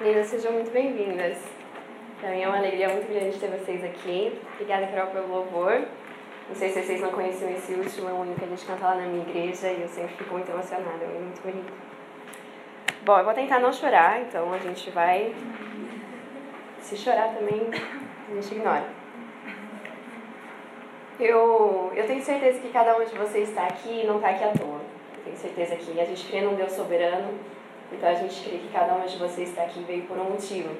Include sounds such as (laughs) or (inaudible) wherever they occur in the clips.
Meninas, sejam muito bem-vindas. Para mim é uma alegria muito grande ter vocês aqui. Obrigada, Carol, pelo louvor. Não sei se vocês não conheciam esse último, é o único que a gente canta lá na minha igreja e eu sempre fico muito emocionada, é muito bonito. Bom, eu vou tentar não chorar, então a gente vai. Se chorar também, a gente ignora. Eu, eu tenho certeza que cada um de vocês está aqui e não está aqui à toa. Eu tenho certeza que a gente crê num Deus soberano, então a gente crê que cada um de vocês está aqui veio por um motivo.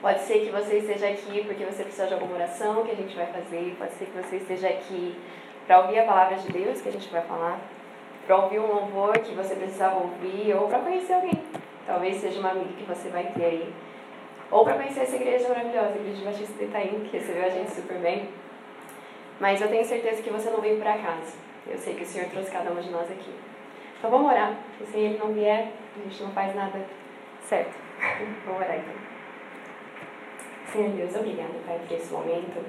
Pode ser que você esteja aqui porque você precisa de alguma oração que a gente vai fazer, pode ser que você esteja aqui para ouvir a palavra de Deus que a gente vai falar, para ouvir um louvor que você precisava ouvir, ou para conhecer alguém. Talvez seja uma amiga que você vai ter aí. Ou para conhecer essa igreja maravilhosa, a Igreja Batista de Itaim, que recebeu a gente super bem. Mas eu tenho certeza que você não veio por acaso. Eu sei que o Senhor trouxe cada um de nós aqui. Então vamos orar, porque se Ele não vier, a gente não faz nada certo. (laughs) vamos orar então. Senhor Deus, obrigada, Pai, por esse momento.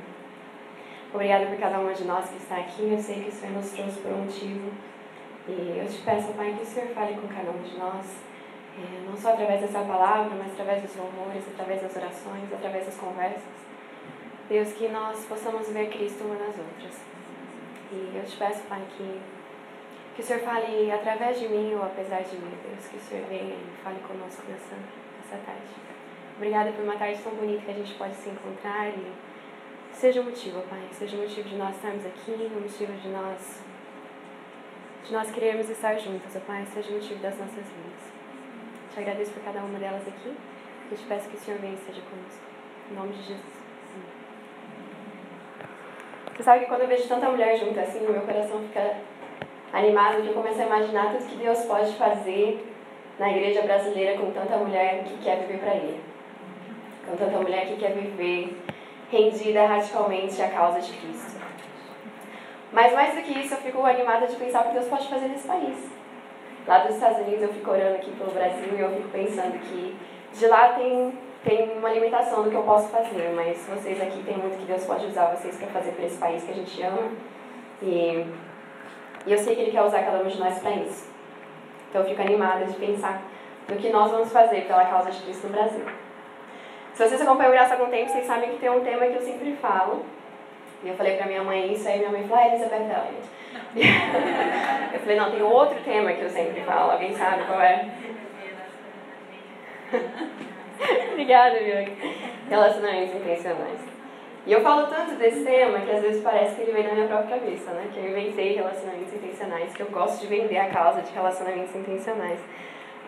Obrigada por cada uma de nós que está aqui. Eu sei que o Senhor nos trouxe por um motivo. E eu te peço, Pai, que o Senhor fale com cada um de nós, é, não só através dessa palavra, mas através dos louvores, através das orações, através das conversas. Deus, que nós possamos ver Cristo uma nas outras. E eu te peço, Pai, que, que o Senhor fale através de mim ou apesar de mim, Deus, que o Senhor venha e fale conosco nessa, nessa tarde. Obrigada por uma tarde tão bonita que a gente pode se encontrar e seja o motivo, Pai, seja o motivo de nós estarmos aqui, o motivo de nós de nós querermos estar juntas, ó Pai, seja o motivo das nossas vidas. Te agradeço por cada uma delas aqui e te peço que o Senhor venha e esteja conosco. Em nome de Jesus. Você sabe que quando eu vejo tanta mulher junta assim, o meu coração fica animado de eu começo a imaginar tudo que Deus pode fazer na igreja brasileira com tanta mulher que quer viver para Ele. Com tanta mulher que quer viver rendida radicalmente à causa de Cristo. Mas mais do que isso, eu fico animada de pensar o que Deus pode fazer nesse país. Lá dos Estados Unidos, eu fico orando aqui pelo Brasil e eu fico pensando que de lá tem, tem uma limitação do que eu posso fazer, mas vocês aqui tem muito que Deus pode usar vocês para fazer para esse país que a gente ama. E, e eu sei que Ele quer usar cada um de nós para isso. Então eu fico animada de pensar no que nós vamos fazer pela causa de Cristo no Brasil. Se vocês acompanham o Graça há algum tempo, vocês sabem que tem um tema que eu sempre falo, e eu falei pra minha mãe isso, aí minha mãe falou, ah, Elizabeth (laughs) Elliot. eu falei, não, tem outro tema que eu sempre falo, alguém sabe qual é? (laughs) Obrigada, viu? Relacionamentos intencionais. E eu falo tanto desse tema que às vezes parece que ele vem na minha própria cabeça, né? Que eu inventei relacionamentos intencionais, que eu gosto de vender a causa de relacionamentos intencionais.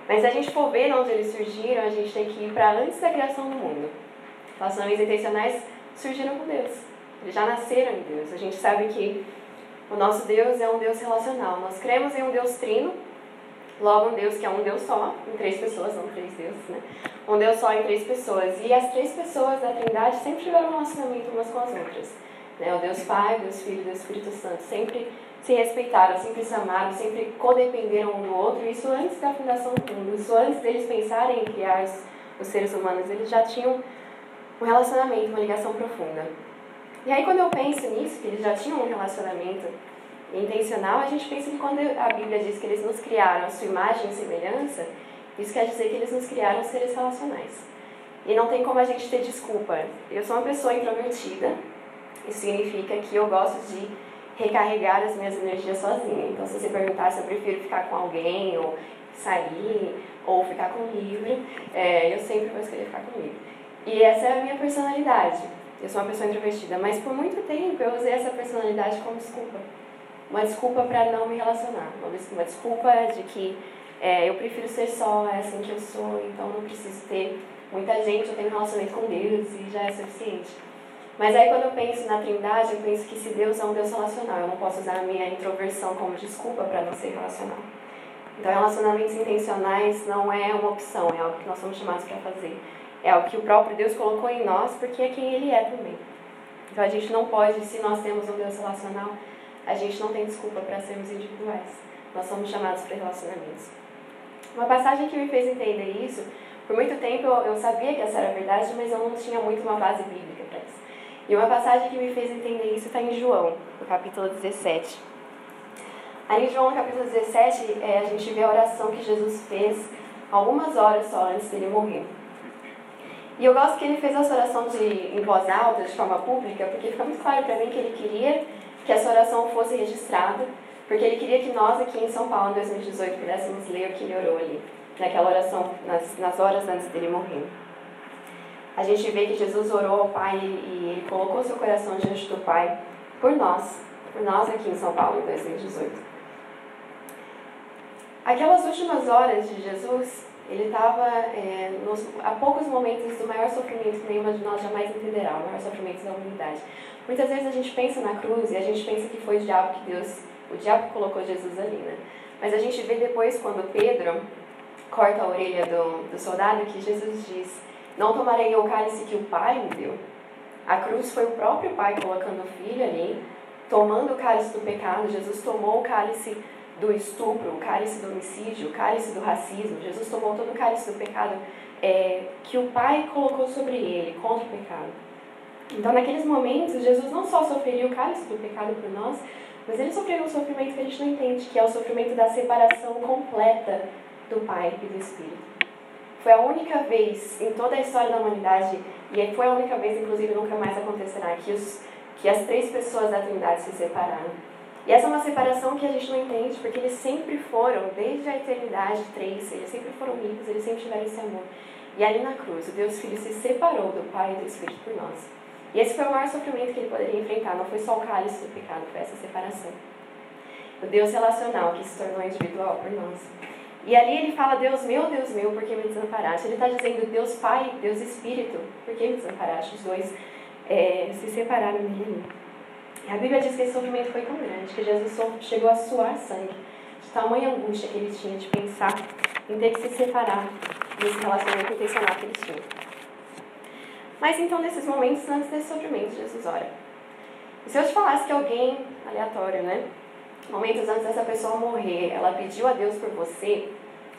Mas se a gente for ver onde eles surgiram, a gente tem que ir para antes da criação do mundo. Relacionamentos intencionais surgiram com Deus. Eles já nasceram em Deus. A gente sabe que o nosso Deus é um Deus relacional. Nós cremos em um Deus trino, logo um Deus que é um Deus só, em três pessoas, não três deuses, né? Um Deus só em três pessoas. E as três pessoas da Trindade sempre tiveram um relacionamento umas com as outras. Né? O Deus Pai, o Deus Filho Deus Espírito Santo sempre se respeitaram, sempre se amaram, sempre codependeram um do outro. Isso antes da fundação do mundo, isso antes deles pensarem em criar os, os seres humanos, eles já tinham um relacionamento, uma ligação profunda. E aí quando eu penso nisso, que eles já tinham um relacionamento intencional, a gente pensa que quando a Bíblia diz que eles nos criaram a sua imagem e semelhança, isso quer dizer que eles nos criaram seres relacionais. E não tem como a gente ter desculpa. Eu sou uma pessoa introvertida, isso significa que eu gosto de recarregar as minhas energias sozinha. Então, se você perguntar se eu prefiro ficar com alguém, ou sair, ou ficar com um livro, é, eu sempre vou escolher ficar com um livro. E essa é a minha personalidade. Eu sou uma pessoa introvertida, mas por muito tempo eu usei essa personalidade como desculpa. Uma desculpa para não me relacionar. Uma desculpa de que é, eu prefiro ser só, é assim que eu sou, então não preciso ter muita gente, eu tenho um relacionamento com Deus e já é suficiente. Mas aí quando eu penso na Trindade, eu penso que se Deus é um Deus relacional, eu não posso usar a minha introversão como desculpa para não ser relacional. Então relacionamentos intencionais não é uma opção, é algo que nós somos chamados para fazer. É o que o próprio Deus colocou em nós, porque é quem Ele é também. Então a gente não pode, se nós temos um Deus relacional, a gente não tem desculpa para sermos individuais. Nós somos chamados para relacionamentos. Uma passagem que me fez entender isso, por muito tempo eu, sabia que essa era a verdade, mas eu não tinha muito uma base bíblica para isso. E uma passagem que me fez entender isso está em João, no capítulo 17. Aí em João, no capítulo 17, é, a gente vê a oração que Jesus fez algumas horas só antes dele morrer. E eu gosto que ele fez essa oração de, em voz alta, de forma pública, porque fica muito claro para mim que ele queria que essa oração fosse registrada, porque ele queria que nós aqui em São Paulo, em 2018, pudéssemos ler o que ele orou ali, naquela oração, nas, nas horas antes dele morrer. A gente vê que Jesus orou ao Pai e ele colocou seu coração diante do Pai por nós, por nós aqui em São Paulo, em 2018. Aquelas últimas horas de Jesus, ele estava é, a poucos momentos do maior sofrimento que nenhuma de nós jamais entenderá, o maior sofrimento da humanidade. Muitas vezes a gente pensa na cruz e a gente pensa que foi o diabo que Deus, o diabo colocou Jesus ali, né? Mas a gente vê depois quando Pedro corta a orelha do, do soldado que Jesus diz: Não tomarei o cálice que o Pai me deu. A cruz foi o próprio Pai colocando o filho ali, tomando o cálice do pecado. Jesus tomou o cálice do estupro, o cálice do homicídio, o cálice do racismo. Jesus tomou todo o cálice do pecado é, que o Pai colocou sobre ele, contra o pecado. Então, naqueles momentos, Jesus não só sofreria o cálice do pecado por nós, mas ele sofreu um sofrimento que a gente não entende, que é o sofrimento da separação completa do Pai e do Espírito. Foi a única vez em toda a história da humanidade, e foi a única vez, inclusive nunca mais acontecerá, que, os, que as três pessoas da Trindade se separaram. E essa é uma separação que a gente não entende, porque eles sempre foram, desde a eternidade, três, eles sempre foram ricos, eles sempre tiveram esse amor. E ali na cruz, o Deus Filho se separou do Pai e do Espírito por nós. E esse foi o maior sofrimento que ele poderia enfrentar, não foi só o cálice do pecado, foi essa separação. O Deus relacional que se tornou individual por nós. E ali ele fala, Deus meu, Deus meu, por que me desamparaste? Ele está dizendo, Deus Pai, Deus Espírito, por que me desamparaste? Os dois é, se separaram dele. A Bíblia diz que esse sofrimento foi tão grande que Jesus chegou a suar sangue, de tamanha angústia que ele tinha de pensar em ter que se separar desse relacionamento intencional que eles tinham. Mas então, nesses momentos, antes desse sofrimento, Jesus ora. E se eu te falasse que alguém, aleatório, né? Momentos antes dessa pessoa morrer, ela pediu a Deus por você,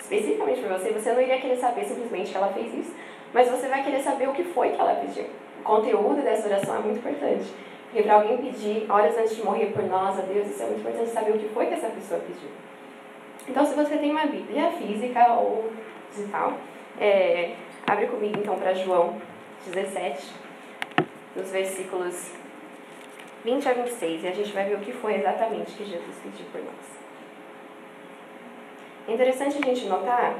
especificamente por você, você não iria querer saber simplesmente que ela fez isso, mas você vai querer saber o que foi que ela pediu. O conteúdo dessa oração é muito importante. Porque para alguém pedir horas antes de morrer por nós, a Deus, isso é muito importante saber o que foi que essa pessoa pediu. Então, se você tem uma Bíblia física ou digital, é, abre comigo então para João 17, nos versículos 20 a 26, e a gente vai ver o que foi exatamente que Jesus pediu por nós. É interessante a gente notar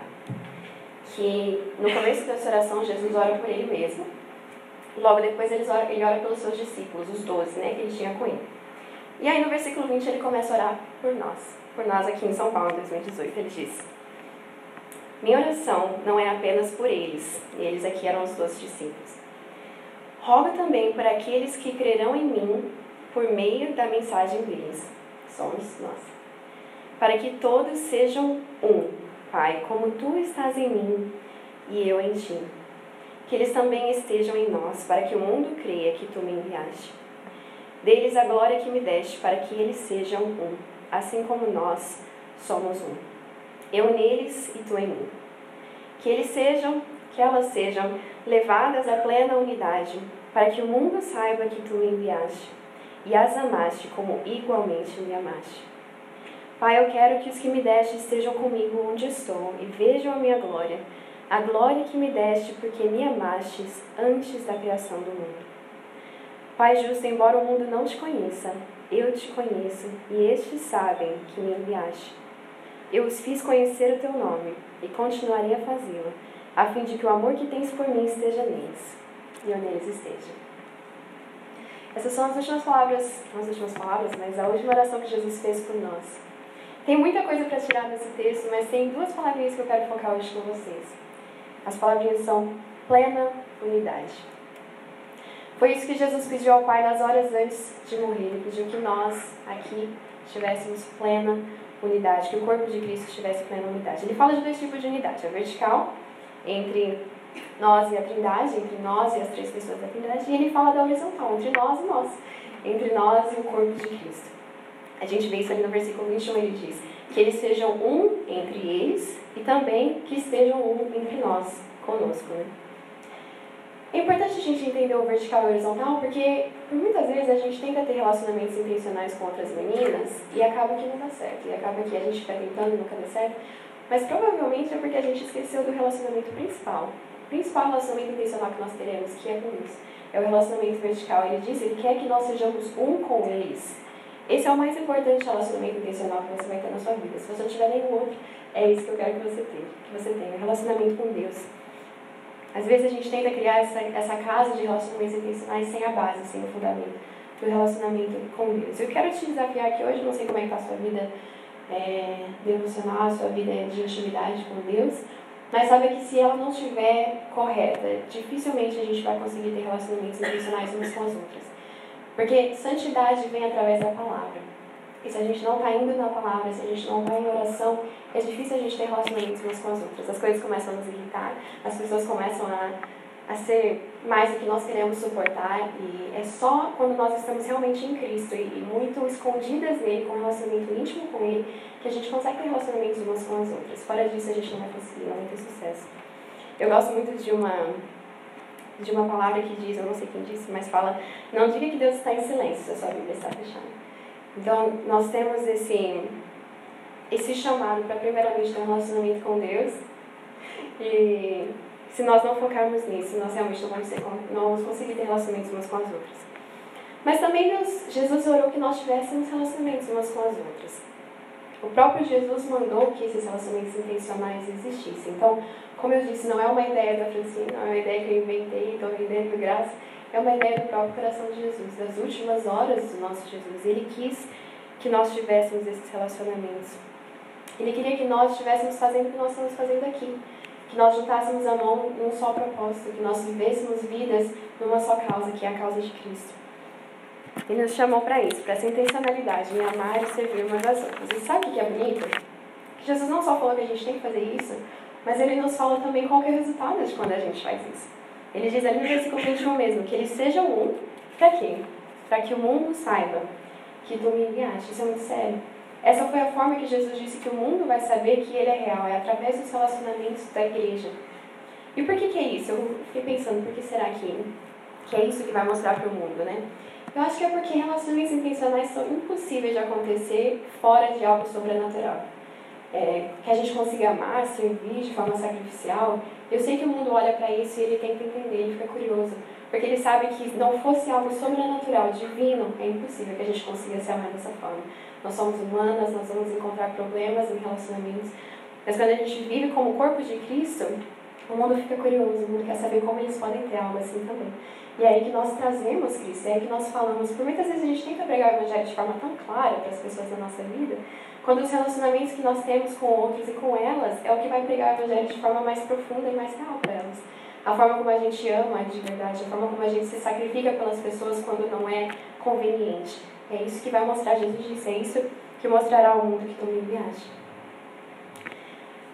que no começo dessa oração Jesus ora por ele mesmo Logo depois ele ora, ele ora pelos seus discípulos, os doze, né, que ele tinha com ele. E aí no versículo 20 ele começa a orar por nós, por nós aqui em São Paulo, em 2018. Ele diz: Minha oração não é apenas por eles, e eles aqui eram os doze discípulos. Rogo também por aqueles que crerão em mim por meio da mensagem deles. Somos nós. Para que todos sejam um, Pai, como tu estás em mim e eu em ti que eles também estejam em nós, para que o mundo creia que tu me enviaste. Deles a glória que me deste, para que eles sejam um, assim como nós somos um. Eu neles e tu em mim. Que eles sejam, que elas sejam levadas à plena unidade, para que o mundo saiba que tu me enviaste e as amaste como igualmente me amaste. Pai, eu quero que os que me deste estejam comigo onde estou e vejam a minha glória a glória que me deste, porque me amastes antes da criação do mundo. Pai justo, embora o mundo não te conheça, eu te conheço e estes sabem que me enviaste. Eu os fiz conhecer o teu nome e continuarei a fazê-lo, a fim de que o amor que tens por mim esteja neles e eu neles esteja. Essas são as últimas palavras, as últimas palavras, mas a última oração que Jesus fez por nós. Tem muita coisa para tirar desse texto, mas tem duas palavrinhas que eu quero focar hoje com vocês. As palavrinhas são plena unidade. Foi isso que Jesus pediu ao Pai nas horas antes de morrer. Ele pediu que nós aqui tivéssemos plena unidade, que o corpo de Cristo tivesse plena unidade. Ele fala de dois tipos de unidade: a vertical, entre nós e a Trindade, entre nós e as três pessoas da Trindade, e ele fala da horizontal, entre nós e nós, entre nós e o corpo de Cristo. A gente vê isso ali no versículo 21, ele diz: que eles sejam um entre eles e também que estejam um entre nós, conosco. Né? É importante a gente entender o vertical e o horizontal porque por muitas vezes a gente tenta ter relacionamentos intencionais com outras meninas e acaba que não dá certo, e acaba que a gente fica tentando e nunca dá certo, mas provavelmente é porque a gente esqueceu do relacionamento principal, principal relacionamento intencional que nós teremos, que é com Deus. É o relacionamento vertical. Ele diz, ele quer que nós sejamos um com eles. Esse é o mais importante relacionamento intencional que você vai ter na sua vida. Se você não tiver nenhum outro, é isso que eu quero que você tenha. Que você tenha, relacionamento com Deus. Às vezes a gente tenta criar essa, essa casa de relacionamentos intencionais sem a base, sem o fundamento do relacionamento com Deus. Eu quero te desafiar aqui hoje, não sei como é que está a sua vida é, devocional, a sua vida de intimidade com Deus, mas sabe que se ela não estiver correta, dificilmente a gente vai conseguir ter relacionamentos intencionais umas com as outras. Porque santidade vem através da palavra. E se a gente não está indo na palavra, se a gente não está em oração, é difícil a gente ter relacionamentos umas com as outras. As coisas começam a nos irritar, as pessoas começam a, a ser mais do que nós queremos suportar. E é só quando nós estamos realmente em Cristo e, e muito escondidas nele, com um relacionamento íntimo com ele, que a gente consegue ter relacionamentos umas com as outras. Fora disso, a gente não vai conseguir, não vai ter sucesso. Eu gosto muito de uma de uma palavra que diz, eu não sei quem disse, mas fala, não diga que Deus está em silêncio se a sua Bíblia está fechada. Então, nós temos esse, esse chamado para, primeiramente, ter um relacionamento com Deus. E se nós não focarmos nisso, nós realmente não vamos, ter, não vamos conseguir ter relacionamentos umas com as outras. Mas também Deus, Jesus orou que nós tivéssemos relacionamentos umas com as outras. O próprio Jesus mandou que esses relacionamentos intencionais existissem. Então, como eu disse, não é uma ideia da Francine, não é uma ideia que eu inventei, estou vendendo graça é uma ideia do próprio coração de Jesus, das últimas horas do nosso Jesus. Ele quis que nós tivéssemos esses relacionamentos. Ele queria que nós estivéssemos fazendo o que nós estamos fazendo aqui. Que nós juntássemos a mão num só propósito, que nós vivêssemos vidas numa só causa, que é a causa de Cristo. Ele nos chamou para isso, para essa intencionalidade em amar e servir umas às outras. E sabe o que é bonito? Que Jesus não só falou que a gente tem que fazer isso, mas ele nos fala também qual é o resultado de quando a gente faz isso. Ele diz ali no versículo 21 mesmo, que eles sejam um, para quê? Para que o mundo saiba que tu me enviaste. Isso é muito sério. Essa foi a forma que Jesus disse que o mundo vai saber que ele é real, é através dos relacionamentos da igreja. E por que, que é isso? Eu fiquei pensando, por que será que, que é isso que vai mostrar para o mundo, né? Eu acho que é porque relações intencionais são impossíveis de acontecer fora de algo sobrenatural é, que a gente consiga amar, servir de forma sacrificial, eu sei que o mundo olha para isso e ele tenta entender, ele fica curioso. Porque ele sabe que não fosse algo sobrenatural, divino, é impossível que a gente consiga se amar dessa forma. Nós somos humanas, nós vamos encontrar problemas em relacionamentos, mas quando a gente vive como corpo de Cristo, o mundo fica curioso, o mundo quer saber como eles podem ter algo assim também. E é aí que nós trazemos Cristo, é aí que nós falamos. Por muitas vezes a gente tenta pregar o Evangelho de forma tão clara para as pessoas da nossa vida, quando os relacionamentos que nós temos com outros e com elas é o que vai pregar o Evangelho de forma mais profunda e mais real para elas. A forma como a gente ama de verdade, a forma como a gente se sacrifica pelas pessoas quando não é conveniente. É isso que vai mostrar, Jesus disse, é isso que mostrará ao mundo que tu me enviaste.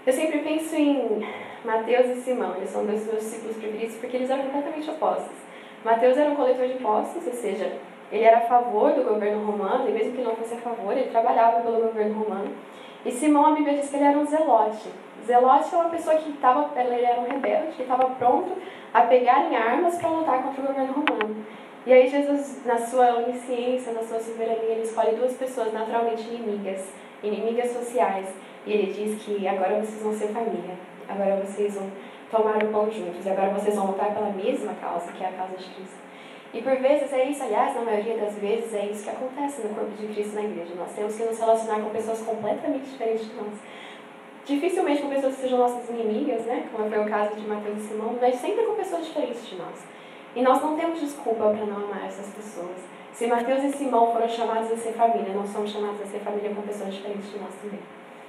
Eu sempre penso em Mateus e Simão, eles são dois meus discípulos preferidos porque eles eram completamente opostos. Mateus era um coletor de impostos, ou seja, ele era a favor do governo romano, e mesmo que não fosse a favor, ele trabalhava pelo governo romano. E Simão, a Bíblia diz que ele era um zelote. Zelote é uma pessoa que estava, ele era um rebelde, que estava pronto a pegar em armas para lutar contra o governo romano. E aí Jesus, na sua onisciência, na sua soberania, ele escolhe duas pessoas naturalmente inimigas, inimigas sociais. E ele diz que agora vocês vão ser família, agora vocês vão tomar o pão juntos, e agora vocês vão lutar pela mesma causa, que é a causa de Cristo. E por vezes é isso, aliás, na maioria das vezes é isso que acontece no corpo de Cristo na igreja. Nós temos que nos relacionar com pessoas completamente diferentes de nós. Dificilmente com pessoas que sejam nossas inimigas, né? Como foi o caso de Mateus e Simão, mas sempre com pessoas diferentes de nós. E nós não temos desculpa para não amar essas pessoas. Se Mateus e Simão foram chamados a ser família, nós somos chamados a ser família com pessoas diferentes de nós também.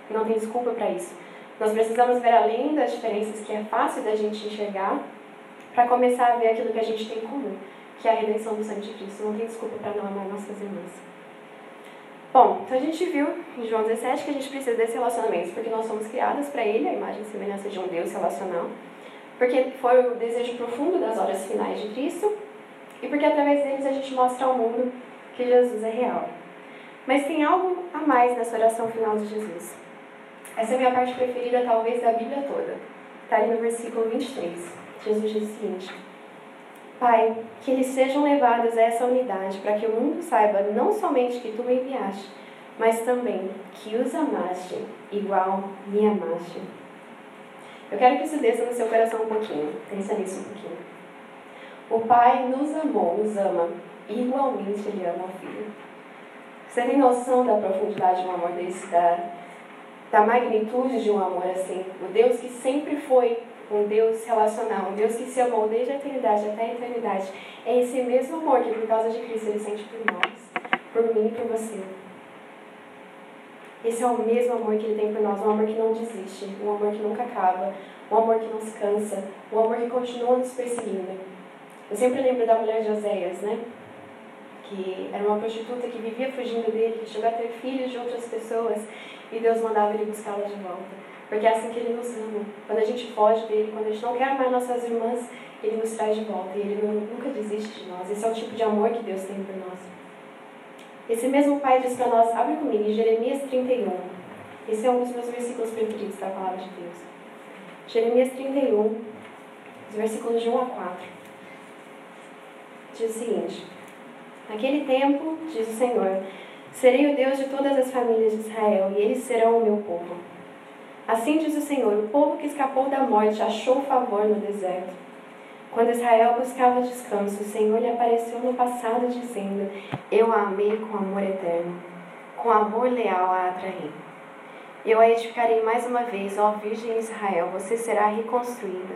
E não tem desculpa para isso. Nós precisamos ver além das diferenças que é fácil da gente enxergar para começar a ver aquilo que a gente tem em comum que é a redenção do sangue de Cristo. Não tem desculpa para não amar nossas irmãs. Bom, então a gente viu em João 17 que a gente precisa desse relacionamento, porque nós somos criadas para Ele, a imagem e semelhança de um Deus relacional, porque foi o desejo profundo das horas finais de Cristo, e porque através deles a gente mostra ao mundo que Jesus é real. Mas tem algo a mais nessa oração final de Jesus. Essa é a minha parte preferida, talvez, da Bíblia toda. Está ali no versículo 23. Jesus diz o seguinte. Pai, que eles sejam levados a essa unidade, para que o mundo saiba não somente que tu me enviaste, mas também que os amaste igual me amaste. Eu quero que isso desça no seu coração um pouquinho. Pensa nisso um pouquinho. O Pai nos amou, nos ama, igualmente Ele ama o Filho. Você tem noção da profundidade de um amor desse, da, da magnitude de um amor assim? O Deus que sempre foi um Deus relacional, um Deus que se amou desde a eternidade até a eternidade. É esse mesmo amor que, por causa de Cristo, Ele sente por nós, por mim e por você. Esse é o mesmo amor que Ele tem por nós, um amor que não desiste, um amor que nunca acaba, um amor que não se cansa, um amor que continua nos perseguindo. Eu sempre lembro da mulher de Oséias, né? Que era uma prostituta que vivia fugindo dele, que chegou a ter filhos de outras pessoas e Deus mandava ele buscá-la de volta. Porque é assim que Ele nos ama. Quando a gente foge dele, quando a gente não quer mais nossas irmãs, Ele nos traz de volta e Ele nunca desiste de nós. Esse é o tipo de amor que Deus tem por nós. Esse mesmo Pai diz para nós, abre comigo, em Jeremias 31. Esse é um dos meus versículos preferidos da palavra de Deus. Jeremias 31, os versículos de 1 a 4. Diz o seguinte: Naquele tempo, diz o Senhor, serei o Deus de todas as famílias de Israel, e eles serão o meu povo. Assim diz o Senhor: o povo que escapou da morte achou favor no deserto. Quando Israel buscava descanso, o Senhor lhe apareceu no passado, dizendo: Eu a amei com amor eterno, com amor leal a atraí. Eu a edificarei mais uma vez, ó Virgem Israel, você será reconstruída.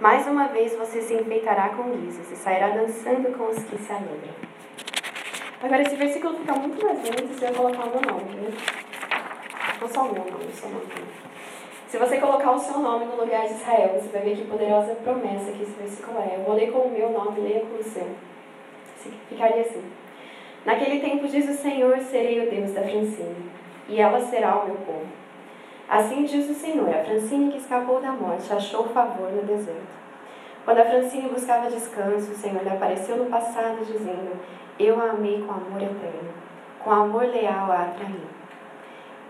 Mais uma vez você se enfeitará com guizos e sairá dançando com os que se alegram. Agora, esse versículo fica muito mais lindo se eu colocar o meu nome, né? Não só o meu nome, só o nome. Se você colocar o seu nome no lugar de Israel, você vai ver que poderosa promessa que esse versículo é. Eu vou ler com o meu nome, leia com o seu. Ficaria assim. Naquele tempo diz o Senhor, serei o Deus da Francine, e ela será o meu povo. Assim diz o Senhor, a Francine que escapou da morte achou favor no deserto. Quando a Francine buscava descanso, o Senhor lhe apareceu no passado, dizendo: Eu a amei com amor eterno, com amor leal a atrair.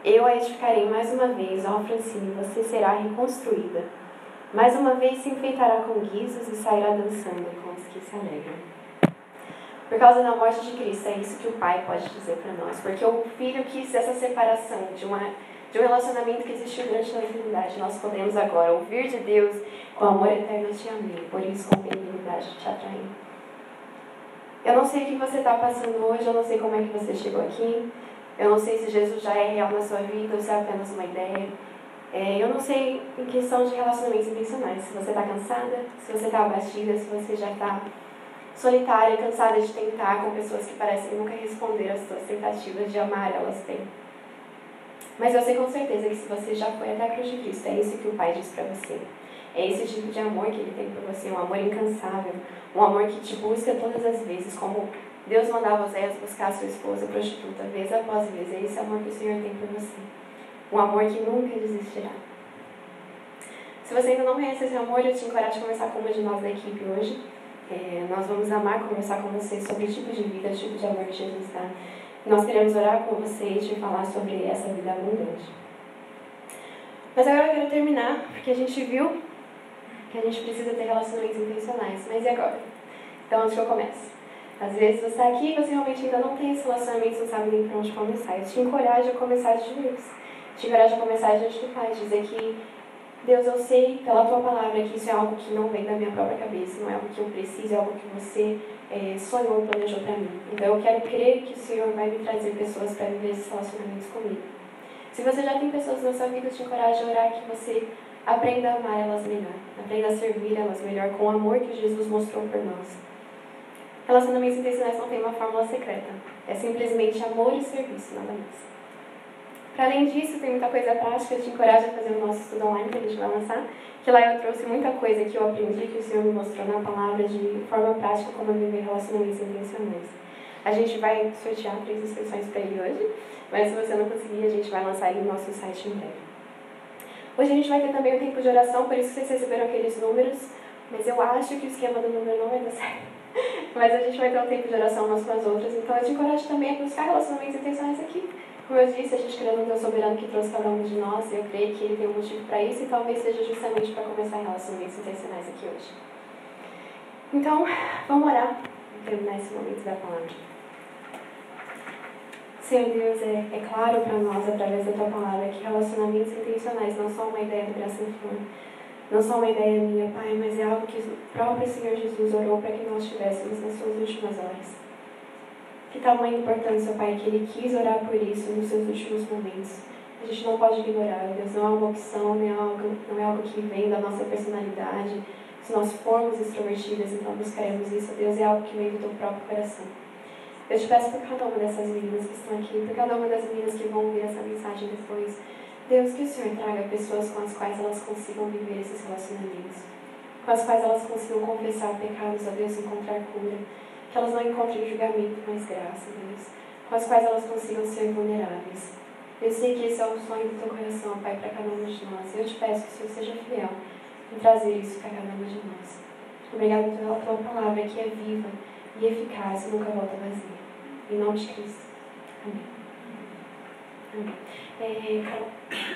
Eu a edificarei mais uma vez, ó Francine, você será reconstruída. Mais uma vez se enfeitará com guizos e sairá dançando com os que se alegram. Por causa da morte de Cristo, é isso que o Pai pode dizer para nós. Porque o Filho quis essa separação de, uma, de um relacionamento que existiu durante a eternidade. Nós podemos agora ouvir de Deus, com amor eterno te amei, por isso com benignidade te atraí. Eu não sei o que você está passando hoje, eu não sei como é que você chegou aqui. Eu não sei se Jesus já é real na sua vida ou se é apenas uma ideia. É, eu não sei em questão de relacionamentos intencionais. Se você está cansada, se você está abatida, se você já está solitária, cansada de tentar com pessoas que parecem nunca responder às suas tentativas de amar elas bem. Mas eu sei com certeza que se você já foi até a cruz de Cristo, é isso que o Pai diz para você. É esse tipo de amor que Ele tem por você, um amor incansável, um amor que te busca todas as vezes, como Deus mandava Oséias buscar sua esposa prostituta vez após vez. É esse amor que o Senhor tem por você. Um amor que nunca desistirá. Se você ainda não conhece esse amor, eu te encorajo a conversar com uma de nós da equipe hoje. É, nós vamos amar conversar com você sobre o tipo de vida, o tipo de amor que Jesus dá. Nós queremos orar com você e falar sobre essa vida abundante. Mas agora eu quero terminar, porque a gente viu que a gente precisa ter relacionamentos intencionais. Mas e agora? Então, onde que eu começo? Às vezes você está aqui e você realmente ainda não tem esse relacionamento, não sabe nem para onde começar. Eu te encorajo a começar de Deus. Te encorajo a começar diante do Pai, dizer que Deus, eu sei pela tua palavra que isso é algo que não vem da minha própria cabeça, não é algo que eu preciso, é algo que você é, sonhou e planejou para mim. Então eu quero crer que o Senhor vai me trazer pessoas para viver esses relacionamentos comigo. Se você já tem pessoas na sua vida, eu te encorajo a orar que você aprenda a amar elas melhor, aprenda a servir elas melhor com o amor que Jesus mostrou por nós. Relacionamentos intencionais não tem uma fórmula secreta. É simplesmente amor e serviço, nada mais. Para além disso, tem muita coisa prática. Eu te encorajo a fazer o nosso estudo online que a gente vai lançar. Que lá eu trouxe muita coisa que eu aprendi, que o Senhor me mostrou na palavra de forma prática como viver relacionamentos intencionais. A gente vai sortear três inscrições para ele hoje, mas se você não conseguir, a gente vai lançar ele no nosso site em breve. Hoje a gente vai ter também o tempo de oração, por isso vocês receberam aqueles números, mas eu acho que o esquema do número não vai dar (laughs) certo. Mas a gente vai ter um tempo de oração umas com as outras, então eu te encorajo também a buscar relacionamentos intencionais aqui. Como eu disse, a gente crê no Deus soberano que trouxe cada um de nós, e eu creio que Ele tem um motivo para isso, e talvez seja justamente para começar relacionamentos intencionais aqui hoje. Então, vamos orar e terminar esse momento da palavra. Senhor Deus, é, é claro para nós, através da tua palavra, que relacionamentos intencionais não são uma ideia do Graça em Flor, não são uma ideia minha, Pai, mas é algo que o próprio Senhor Jesus orou para que nós tivéssemos nas suas últimas horas. Que tamanha importância, Pai, que Ele quis orar por isso nos seus últimos momentos. A gente não pode ignorar, Deus, não é uma opção, não é algo, não é algo que vem da nossa personalidade. Se nós formos extrovertidas, então buscaremos isso, Deus, é algo que vem do teu próprio coração. Eu te peço por cada uma dessas meninas que estão aqui, por cada uma das meninas que vão ouvir essa mensagem depois. Deus, que o Senhor traga pessoas com as quais elas consigam viver esses relacionamentos, com as quais elas consigam confessar pecados a Deus e encontrar cura, que elas não encontrem julgamento, mas graça, Deus, com as quais elas consigam ser vulneráveis. Eu sei que esse é o sonho do teu coração, Pai, para cada uma de nós. Eu te peço que o Senhor seja fiel em trazer isso para cada uma de nós. Obrigado pela tua palavra que é viva e eficaz e nunca volta vazia. Em nome de Cristo. Amém. Amém. É,